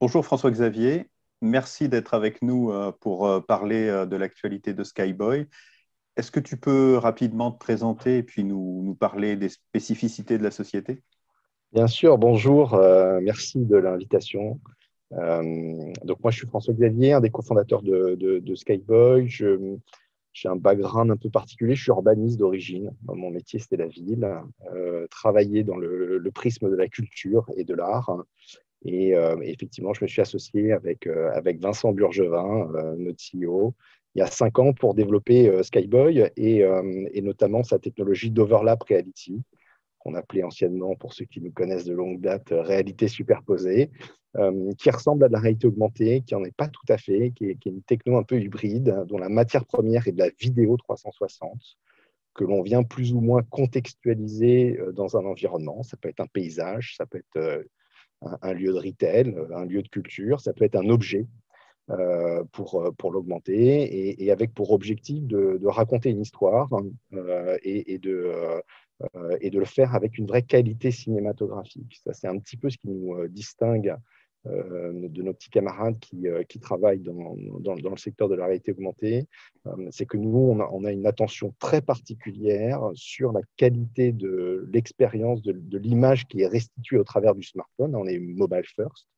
Bonjour François-Xavier, merci d'être avec nous euh, pour euh, parler euh, de l'actualité de Skyboy. Est-ce que tu peux rapidement te présenter et puis nous, parler des spécificités de la société? Bien sûr, bonjour, merci de l'invitation. donc moi je suis François-Xavier, un des cofondateurs de, Skyboy. J'ai un background un peu particulier, je suis urbaniste d'origine. Mon métier c'était la ville, travailler dans le, prisme de la culture et de l'art. Et euh, effectivement, je me suis associé avec, euh, avec Vincent Burgevin, euh, notre CEO, il y a cinq ans pour développer Skyboy et, et, notamment sa technologie d'overlap reality, qu'on appelait anciennement, pour ceux qui nous connaissent de longue date, réalité superposée, qui ressemble à de la réalité augmentée, qui n'en est pas tout à fait, qui est, qui est, une techno un peu hybride, dont la matière première est de la vidéo 360, que l'on vient plus ou moins contextualiser dans un environnement. Ça peut être un paysage, ça peut être un, lieu de retail, un lieu de culture, ça peut être un objet euh, pour, euh, pour l'augmenter et, avec pour objectif de, raconter une histoire euh, et, de, et de le faire avec une vraie qualité cinématographique. Ça, c'est un petit peu ce qui nous distingue de nos petits camarades qui, euh, qui travaillent dans, dans, le secteur de la réalité augmentée, euh, c'est que nous, on a, une attention très particulière sur la qualité de l'expérience, de, l'image qui est restituée au travers du smartphone. On est mobile first.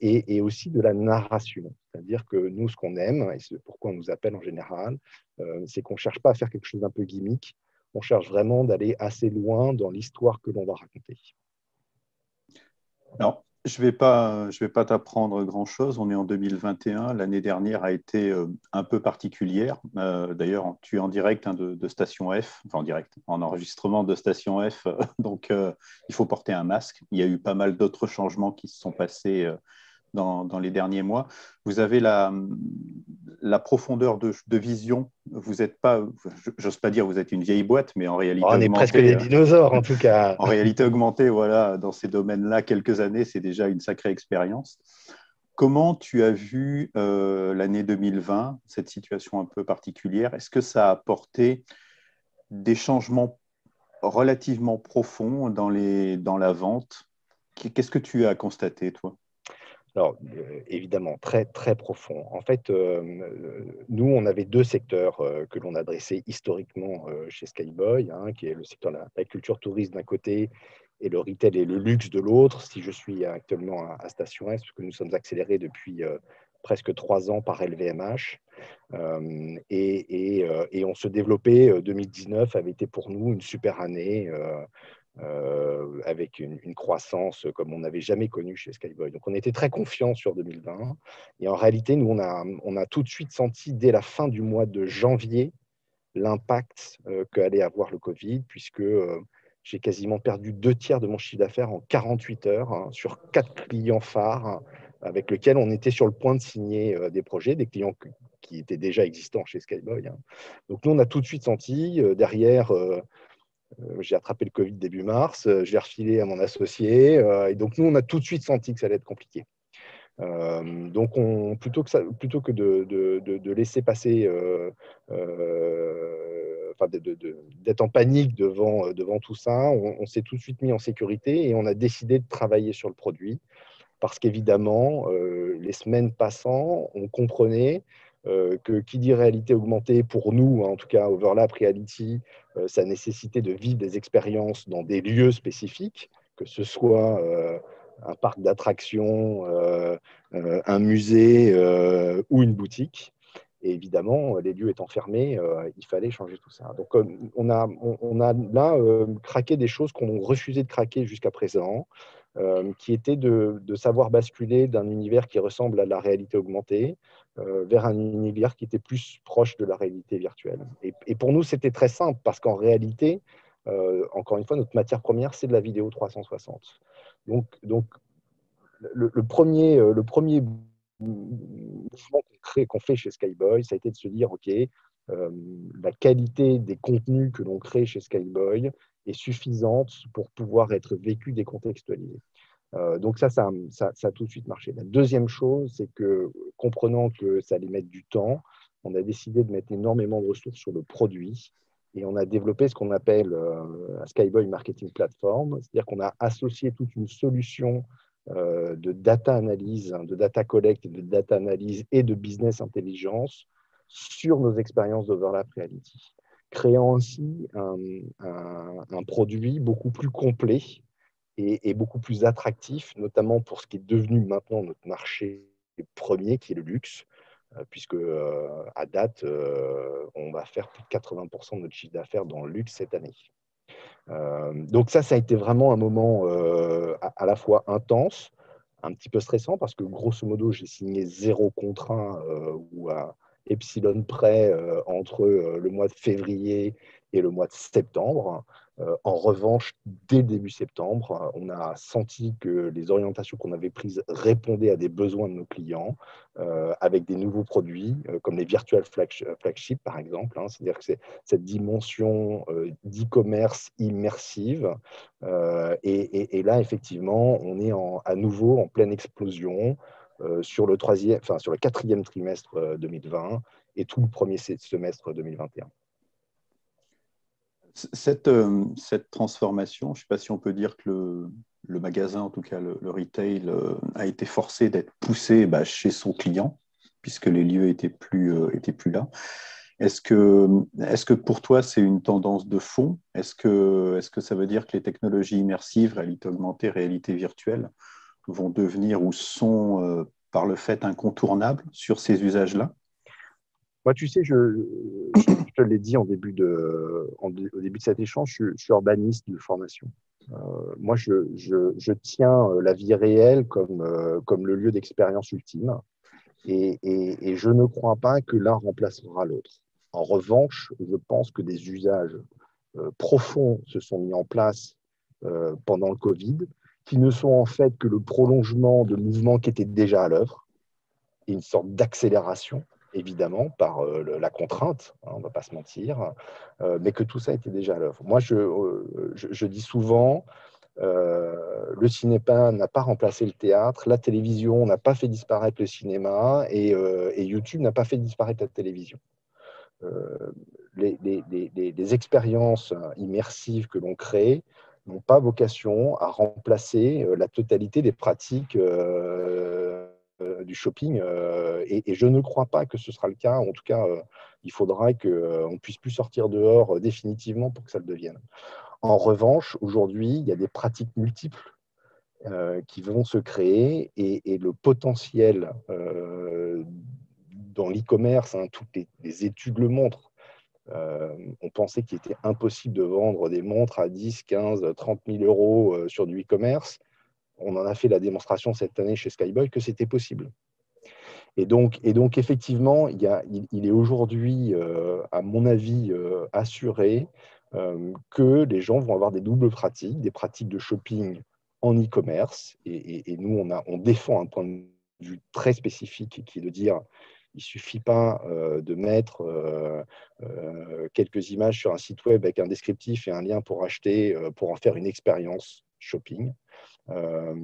et, et, aussi de la narration. C'est-à-dire que nous, ce qu'on aime, et c'est pourquoi on nous appelle en général, c'est qu'on ne cherche pas à faire quelque chose d'un peu gimmick, on cherche vraiment d'aller assez loin dans l'histoire que l'on va raconter. Alors, je ne vais pas, vais pas t'apprendre grand-chose. On est en 2021. L'année dernière a été euh, un peu particulière. Euh, d'ailleurs, tu es en direct hein, de, Station F, enfin en direct, en enregistrement de Station F. donc, euh, il faut porter un masque. Il y a eu pas mal d'autres changements qui se sont passés dans, les derniers mois. Vous avez la, la profondeur de, vision. Vous n'êtes pas, j'ose pas dire vous êtes une vieille boîte, mais en réalité. On est presque des euh, dinosaures en tout cas. en réalité augmentée, voilà, dans ces domaines-là, quelques années, c'est déjà une sacrée expérience. Comment tu as vu euh, l'année 2020, cette situation un peu particulière? Est-ce que ça a apporté des changements relativement profonds dans, les, dans la vente? Qu'est-ce que tu as constaté, toi? Alors, euh, évidemment, très, très profond. En fait, euh, nous, on avait deux secteurs euh, que l'on adressait historiquement chez Skyboy, hein, qui est le secteur de la, culture touriste d'un côté et le retail et le luxe de l'autre. Si je suis actuellement à, Station S, parce que nous sommes accélérés depuis presque trois ans par LVMH, et, on se développait, 2019 avait été pour nous une super année. Euh, avec une, croissance comme on n'avait jamais connu chez Skyboy. Donc on était très confiants sur 2020. Et en réalité, nous, on a, tout de suite senti dès la fin du mois de janvier l'impact euh, qu'allait avoir le Covid, puisque euh, j'ai quasiment perdu deux tiers de mon chiffre d'affaires en 48 heures hein, sur quatre clients phares hein, avec lesquels on était sur le point de signer des projets, des clients qui étaient déjà existants chez Skyboy. Hein. Donc nous, on a tout de suite senti derrière euh, j'ai attrapé le Covid début mars, euh, j'ai refilé à mon associé, euh, et donc nous, on a tout de suite senti que ça allait être compliqué. donc, on, plutôt, que plutôt que de, de, de, laisser passer, enfin, d'être en panique devant, devant tout ça, on, s'est tout de suite mis en sécurité et on a décidé de travailler sur le produit parce qu'évidemment, les semaines passant, on comprenait euh, que qui dit réalité augmentée, pour nous, en tout cas Overlap Reality, euh, ça nécessitait de vivre des expériences dans des lieux spécifiques, que ce soit euh, un parc d'attractions, un musée ou une boutique. Et évidemment, les lieux étant fermés, il fallait changer tout ça. Donc, on, a, on, a là craqué des choses qu'on refusait de craquer jusqu'à présent, qui étaient de, savoir basculer d'un univers qui ressemble à la réalité augmentée euh, vers un univers qui était plus proche de la réalité virtuelle. Et, pour nous, c'était très simple parce qu'en réalité, euh, encore une fois, notre matière première, c'est de la vidéo 360. Donc, le, premier, euh, le premier mouvement qu'on fait chez Skyboy, ça a été de se dire, OK, la qualité des contenus que l'on crée chez Skyboy suffisante pour pouvoir être vécu décontextualisé. Euh, donc ça ça, ça, a tout de suite marché. La deuxième chose, c'est que comprenant que ça allait mettre du temps, on a décidé de mettre énormément de ressources sur le produit et on a développé ce qu'on appelle euh, un Skyboy Marketing Platform, c'est-à-dire qu'on a associé toute une solution de data analyse, hein, de data collect, de data analyse et de business intelligence sur nos expériences d'overlap reality, créant ainsi un, produit beaucoup plus complet et, beaucoup plus attractif, notamment pour ce qui est devenu maintenant notre marché premier, qui est le luxe, euh, puisque euh, à date, euh, on va faire plus de 80% de notre chiffre d'affaires dans le luxe cette année. donc ça, ça a été vraiment un moment à, la fois intense, un petit peu stressant, parce que grosso modo, j'ai signé zéro contrat ou à epsilon près entre le mois de février et le mois de septembre. Euh, en revanche, dès le début septembre, on a senti que les orientations qu'on avait prises répondaient à des besoins de nos clients euh, avec des nouveaux produits euh, comme les virtual flagship par exemple. Hein. C'est-à-dire que c'est cette dimension d'e-commerce immersive. Et, là, effectivement, on est à nouveau en pleine explosion sur le troisième, enfin sur le quatrième trimestre 2020 et tout le premier semestre 2021. Cette, euh, cette transformation, je ne sais pas si on peut dire que le, le magasin, en tout cas le, retail, euh, a été forcé d'être poussé bah, chez son client, puisque les lieux n'étaient plus, euh, étaient plus là. Est-ce que, est que pour toi, c'est une tendance de fond? Est-ce que, est que ça veut dire que les technologies immersives, réalité augmentée, réalité virtuelle, vont devenir ou sont par le fait incontournables sur ces usages-là? Moi, tu sais, je, je, l'ai dit en début de, au début de cet échange, je, suis urbaniste de formation. Euh, moi, je, tiens euh, la vie réelle comme, euh, comme le lieu d'expérience ultime. Et, et, je ne crois pas que l'un remplacera l'autre. En revanche, je pense que des usages profonds se sont mis en place pendant le Covid, qui ne sont en fait que le prolongement de mouvements qui étaient déjà à l'œuvre, une sorte d'accélération évidemment, par euh, la contrainte, hein, on ne va pas se mentir, euh, mais que tout ça était déjà à l'œuvre. Moi, je, euh, dis souvent, le cinéma n'a pas remplacé le théâtre, la télévision n'a pas fait disparaître le cinéma et, YouTube n'a pas fait disparaître la télévision. Les, expériences immersives que l'on crée n'ont pas vocation à remplacer la totalité des pratiques euh, du shopping. Euh, et, je ne crois pas que ce sera le cas. En tout cas, euh, il faudra qu'on ne puisse plus sortir dehors définitivement pour que ça le devienne. En revanche, aujourd'hui, il y a des pratiques multiples qui vont se créer et, le potentiel dans l'e-commerce, hein, toutes les, études le montrent, on pensait qu'il était impossible de vendre des montres à 10, 15, 30 000 euros sur du e-commerce on en a fait la démonstration cette année chez Skyboy que c'était possible. Et donc, effectivement, il, est aujourd'hui, euh, à mon avis, euh, assuré euh, que les gens vont avoir des doubles pratiques, des pratiques de shopping en e-commerce. Et, nous, on, on défend un point de vue très spécifique qui est de dire il ne suffit pas de mettre quelques images sur un site web avec un descriptif et un lien pour acheter, pour en faire une expérience shopping. Euh,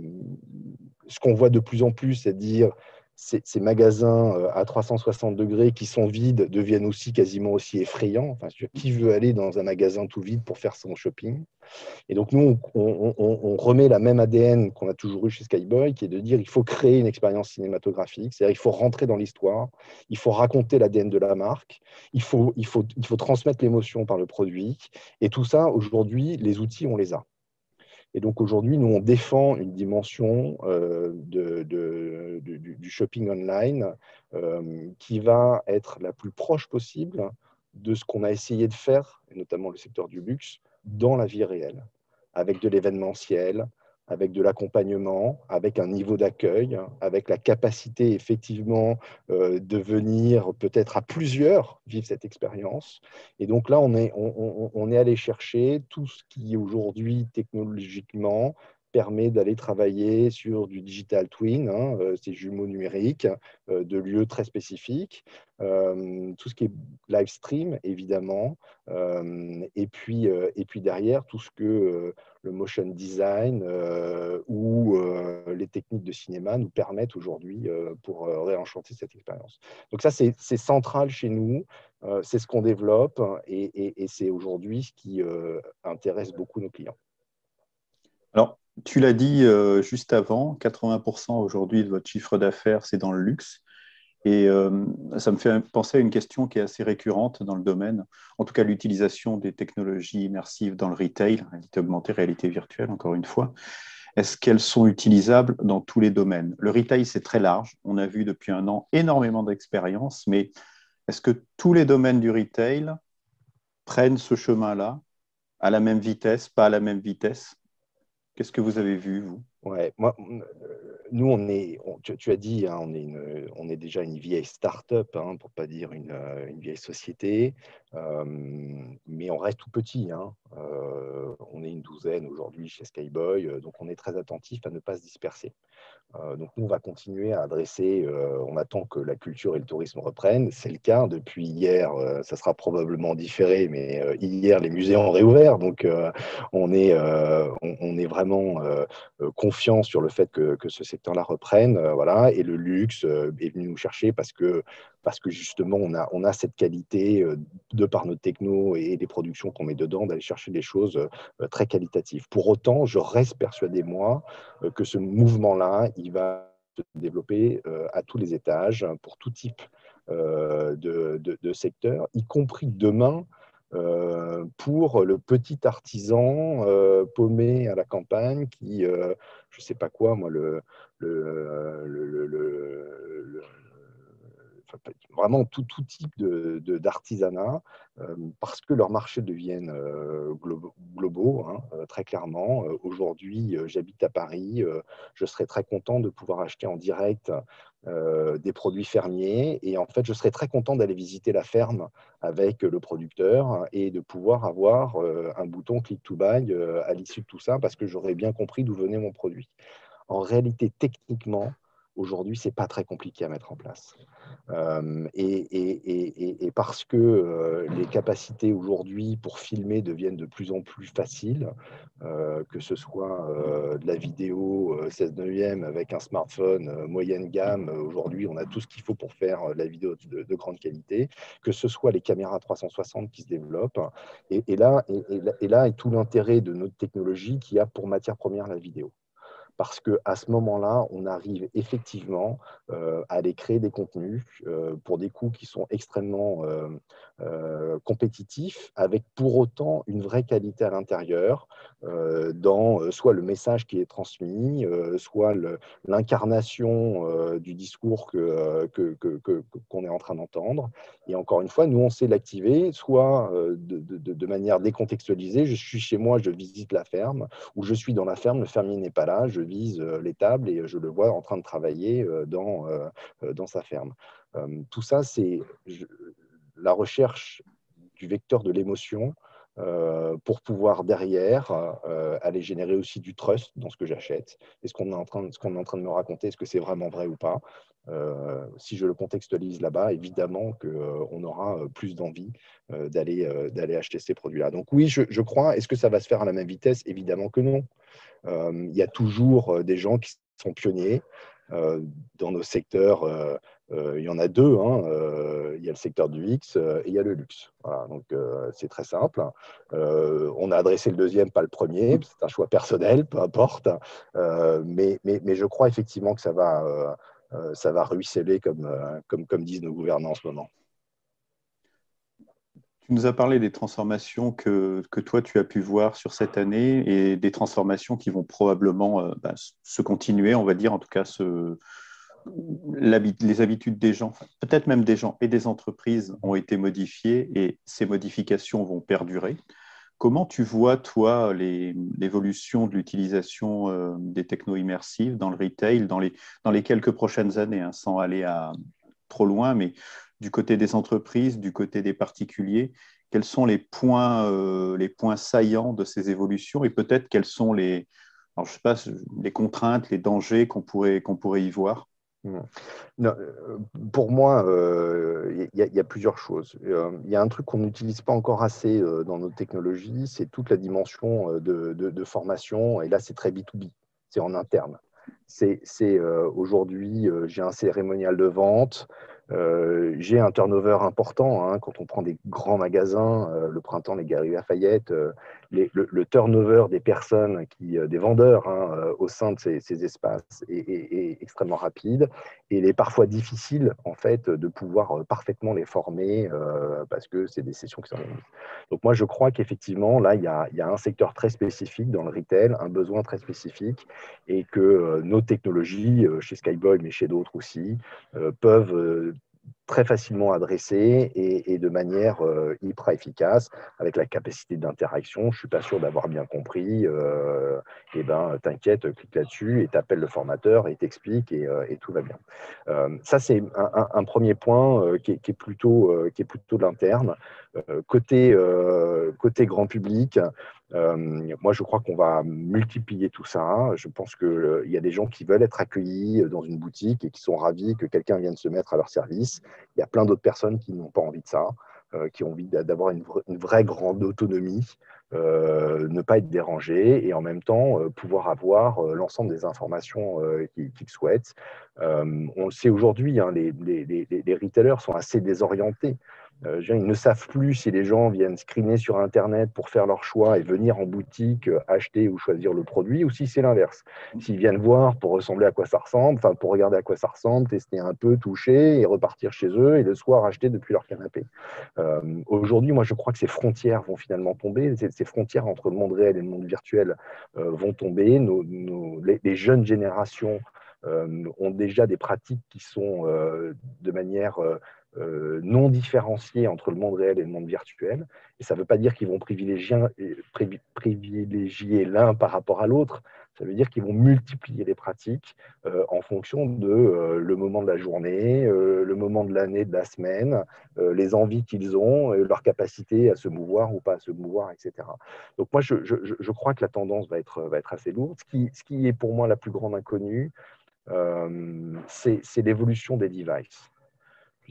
ce qu'on voit de plus en plus, c'est dire ces, magasins euh, à 360 degrés qui sont vides deviennent aussi quasiment aussi effrayants. Enfin, qui veut aller dans un magasin tout vide pour faire son shopping? Et donc, nous, on, remet la même ADN qu'on a toujours eu chez Skyboy, qui est de dire il faut créer une expérience cinématographique, c'est-à-dire il faut rentrer dans l'histoire, il faut raconter l'ADN de la marque, il faut, il faut, il faut transmettre l'émotion par le produit. Et tout ça, aujourd'hui, les outils, on les a. Et donc aujourd'hui, nous, on défend une dimension euh, du, shopping online euh, qui va être la plus proche possible de ce qu'on a essayé de faire, notamment le secteur du luxe, dans la vie réelle, avec de l'événementiel, avec de l'accompagnement, avec un niveau d'accueil, avec la capacité effectivement euh, de venir peut-être à plusieurs vivre cette expérience. Et donc là, on est, allé chercher tout ce qui aujourd'hui technologiquement permet d'aller travailler sur du digital twin, hein, euh, ces jumeaux numériques, euh, de lieux très spécifiques, tout ce qui est live stream, évidemment, et, puis, et puis derrière, tout ce que le motion design ou les techniques de cinéma nous permettent aujourd'hui pour réenchanter cette expérience. Donc ça, c'est central chez nous, c'est ce qu'on développe, et, et c'est aujourd'hui ce qui intéresse beaucoup nos clients. Alors, tu l'as dit juste avant, 80% aujourd'hui de votre chiffre d'affaires, c'est dans le luxe. Et ça me fait penser à une question qui est assez récurrente dans le domaine, en tout cas l'utilisation des technologies immersives dans le retail, réalité augmentée, réalité virtuelle, encore une fois. Est-ce qu'elles sont utilisables dans tous les domaines? Le retail, c'est très large. On a vu depuis un an énormément d'expériences, mais est-ce que tous les domaines du retail prennent ce chemin-là à la même vitesse, pas à la même vitesse? Qu'est-ce que vous avez vu, vous? Ouais, moi, nous, on est, tu, as dit, hein, on, est déjà une vieille start-up, hein, pour ne pas dire une, une vieille société, mais on reste tout petit. Hein. on est une douzaine aujourd'hui chez Skyboy, donc on est très attentif à ne pas se disperser. Euh, donc nous, on va continuer à adresser, euh, on attend que la culture et le tourisme reprennent. C'est le cas depuis hier, euh, ça sera probablement différé, mais hier, les musées ont réouvert. Donc on, est, on, est vraiment confiant sur le fait que, ce secteur-là reprenne. voilà. Et le luxe est venu nous chercher parce que, parce que justement, on a, on a cette qualité, de par nos techno et les productions qu'on met dedans, d'aller chercher des choses très qualitatives. Pour autant, je reste persuadé, moi, que ce mouvement-là, il va se développer euh, à tous les étages, pour tout type euh, de, de, secteur, y compris demain euh, pour le petit artisan paumé à la campagne qui, je ne sais pas quoi, moi, le, le, le vraiment tout, type d'artisanat, de, euh, parce que leurs marchés deviennent euh, globaux, hein, euh, très clairement. Aujourd'hui, j'habite à Paris, je serais très content de pouvoir acheter en direct des produits fermiers. Et en fait, je serais très content d'aller visiter la ferme avec le producteur et de pouvoir avoir un bouton click to buy à l'issue de tout ça parce que j'aurais bien compris d'où venait mon produit. En réalité, techniquement, aujourd'hui, ce n'est pas très compliqué à mettre en place. Euh, et, parce que euh, les capacités aujourd'hui pour filmer deviennent de plus en plus faciles, euh, que ce soit de la vidéo 16 neuvième avec un smartphone moyenne gamme, aujourd'hui on a tout ce qu'il faut pour faire la vidéo de, de, grande qualité, que ce soit les caméras 360 qui se développent. Et, là, et là est tout l'intérêt de notre technologie qui a pour matière première la vidéo parce qu'à ce moment-là, on arrive effectivement euh, à aller créer des contenus euh, pour des coûts qui sont extrêmement euh, compétitifs, avec pour autant une vraie qualité à l'intérieur, dans soit le message qui est transmis, soit l'incarnation du discours qu'on que, que, est en train d'entendre. Et encore une fois, nous, on sait l'activer, soit de, de, manière décontextualisée, je suis chez moi, je visite la ferme, ou je suis dans la ferme, le fermier n'est pas là, je vise euh, les tables et je le vois en train de travailler euh, dans, euh, dans sa ferme. Tout ça, c'est la recherche du vecteur de l'émotion pour pouvoir derrière aller générer aussi du trust dans ce que j'achète. Est-ce qu'on est, en train, ce qu'on est en train de me raconter, est-ce que c'est vraiment vrai ou pas? Si je le contextualise là-bas, évidemment qu'on aura plus d'envie d'aller, d'aller acheter ces produits-là. Donc oui, je, je crois. Est-ce que ça va se faire à la même vitesse? Évidemment que non. Euh, il y a toujours euh, des gens qui sont pionniers. Euh, dans nos secteurs, il y en a deux. Hein, il y a le secteur du X et il y a le luxe. donc c'est très simple. on a adressé le deuxième, pas le premier. C'est un choix personnel, peu importe. Mais, je crois effectivement que ça va, ça va ruisseler comme, comme, disent nos gouvernants en ce moment. Tu nous as parlé des transformations que, que, toi, tu as pu voir sur cette année et des transformations qui vont probablement euh, bah, se continuer, on va dire, en tout cas, ce, les habitudes des gens, peut-être même des gens et des entreprises ont été modifiées et ces modifications vont perdurer. Comment tu vois, toi, l'évolution de l'utilisation euh, des techno immersives dans le retail dans les, dans les quelques prochaines années, hein, sans aller trop loin, mais du côté des entreprises, du côté des particuliers, quels sont les points, euh, les points saillants de ces évolutions et peut-être quelles sont les, je sais pas, les contraintes, les dangers qu'on pourrait, qu'on pourrait y voir? Euh, pour moi, il euh, y, a plusieurs choses. Il y a un truc qu'on n'utilise pas encore assez dans nos technologies, c'est toute la dimension de, formation. Et là, c'est très B2B, c'est en interne. C'est aujourd'hui, j'ai un cérémonial de vente, euh, j'ai un turnover important. Hein, quand on prend des grands magasins, euh, le printemps, les Galeries Lafayette, euh, le, turnover des personnes, qui, des vendeurs hein, au sein de ces, espaces est, extrêmement rapide. Et il est parfois difficile en fait de pouvoir parfaitement les former parce que c'est des sessions qui sont Donc moi je crois qu'effectivement là il y, a, il y, a, un secteur très spécifique dans le retail, un besoin très spécifique et que nos technologies chez Skyboy mais chez d'autres aussi peuvent très facilement adressé et, de manière euh, hyper efficace, avec la capacité d'interaction. Je ne suis pas sûr d'avoir bien compris. Euh, eh ben, t'inquiète, clique là-dessus et t'appelles le formateur et t'explique et, euh, et, tout va bien. Euh, ça, c'est un, premier point qui est, plutôt, qui est plutôt de l'interne. côté, côté grand public, moi, je crois qu'on va multiplier tout ça. Je pense qu'il y a des gens qui veulent être accueillis dans une boutique et qui sont ravis que quelqu'un vienne se mettre à leur service. Il y a plein d'autres personnes qui n'ont pas envie de ça, euh, qui ont envie d'avoir une, vraie grande autonomie, euh, ne pas être dérangé et en même temps euh, pouvoir avoir l'ensemble des informations qu'ils souhaitent. on le sait aujourd'hui, hein, les, les, retailers sont assez désorientés. Euh, ils ne savent plus si les gens viennent screener sur Internet pour faire leur choix et venir en boutique euh, acheter ou choisir le produit, ou si c'est l'inverse. S'ils viennent voir pour ressembler à quoi ça ressemble, enfin pour regarder à quoi ça ressemble, tester un peu, toucher et repartir chez eux et le soir acheter depuis leur canapé. Euh, aujourd'hui, moi je crois que ces frontières vont finalement tomber, ces, frontières entre le monde réel et le monde virtuel vont tomber. les, jeunes générations ont déjà des pratiques qui sont de manière euh, non différenciés entre le monde réel et le monde virtuel. Et ça ne veut pas dire qu'ils vont privilégier, l'un par rapport à l'autre. Ça veut dire qu'ils vont multiplier les pratiques euh, en fonction de euh, le moment de la journée, le moment de l'année, de la semaine, les envies qu'ils ont, leur capacité à se mouvoir ou pas à se mouvoir, etc. Donc moi, je, crois que la tendance va être, assez lourde. Ce qui, est pour moi la plus grande inconnue, c'est l'évolution des devices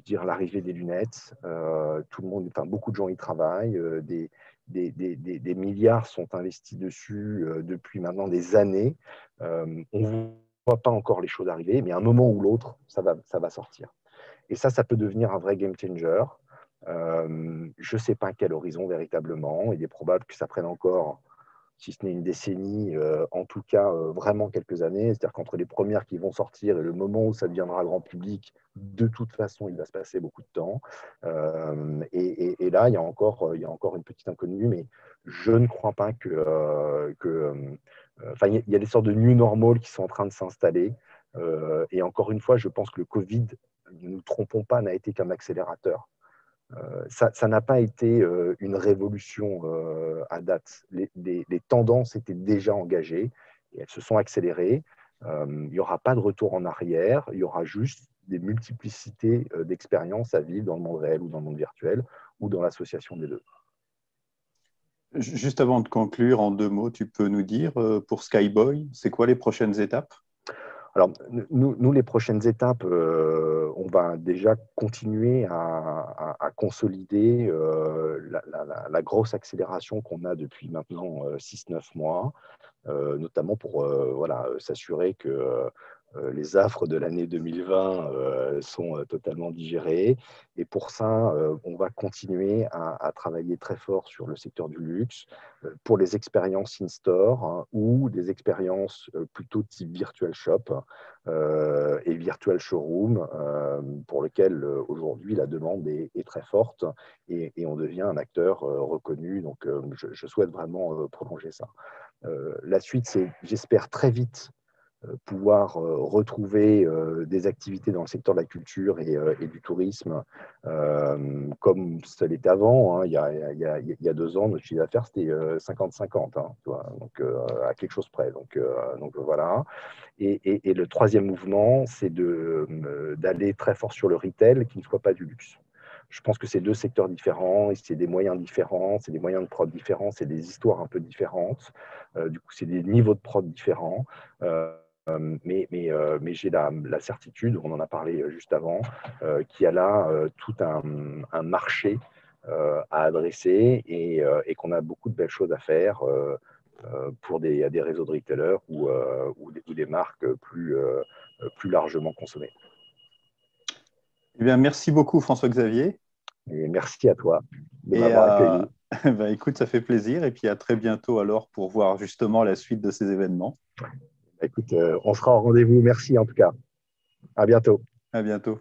dire l'arrivée des lunettes. Euh, tout le monde, enfin, beaucoup de gens y travaillent. Euh, des, milliards sont investis dessus euh, depuis maintenant des années. on ne voit pas encore les choses arriver, mais à un moment ou l'autre, ça va, ça va sortir. Et ça, ça peut devenir un vrai game changer. je ne sais pas à quel horizon véritablement. Il est probable que ça prenne encore si ce n'est une décennie, euh, en tout cas euh, vraiment quelques années. C'est-à-dire qu'entre les premières qui vont sortir et le moment où ça deviendra grand public, de toute façon, il va se passer beaucoup de temps. Euh, et, là, il y, a encore, une petite inconnue, mais je ne crois pas que... que enfin, il y a des sortes de new normal qui sont en train de s'installer. et encore une fois, je pense que le Covid, ne nous trompons pas, n'a été qu'un accélérateur. Euh, ça n'a pas été euh, une révolution euh, à date. Les, tendances étaient déjà engagées et elles se sont accélérées. il n'y aura pas de retour en arrière, il y aura juste des multiplicités d'expériences à vivre dans le monde réel ou dans le monde virtuel ou dans l'association des deux. Juste avant de conclure, en deux mots, tu peux nous dire pour Skyboy, c'est quoi les prochaines étapes? Alors, nous, les prochaines étapes, euh, on va déjà continuer à, consolider euh, la, grosse accélération qu'on a depuis maintenant 6-9 euh, mois, notamment pour voilà, s'assurer que euh, les affres de l'année 2020 euh, sont euh, totalement digérées. Et pour ça, on va continuer à, travailler très fort sur le secteur du luxe pour les expériences in-store hein, ou des expériences plutôt type virtual shop et virtual showroom pour lesquelles aujourd'hui la demande est, très forte et, on devient un acteur reconnu. Donc, je, souhaite vraiment prolonger ça. la suite, c'est, j'espère, très vite euh, pouvoir euh, retrouver euh, des activités dans le secteur de la culture et, du tourisme comme ça l'était avant. Il, y a, deux ans, notre chiffre d'affaires, c'était 50-50, hein, donc à quelque chose près. Donc, voilà. Et, le troisième mouvement, c'est d'aller très fort sur le retail qui ne soit pas du luxe. Je pense que c'est deux secteurs différents, et c'est des moyens différents, c'est des moyens de prod différents, c'est des histoires un peu différentes. du coup, c'est des niveaux de prod différents. Euh, mais, mais, euh, mais j'ai la, certitude, on en a parlé euh, juste avant, qu'il y a là tout un, marché à adresser et, qu'on a beaucoup de belles choses à faire pour des, des réseaux de retailers ou, ou, des, marques plus, plus largement consommées. Eh bien, merci beaucoup François-Xavier. merci à toi de m'avoir accueilli. bah, écoute, ça fait plaisir. Et puis à très bientôt alors pour voir justement la suite de ces événements. Écoute, on sera au rendez-vous. Merci en tout cas. À bientôt. À bientôt.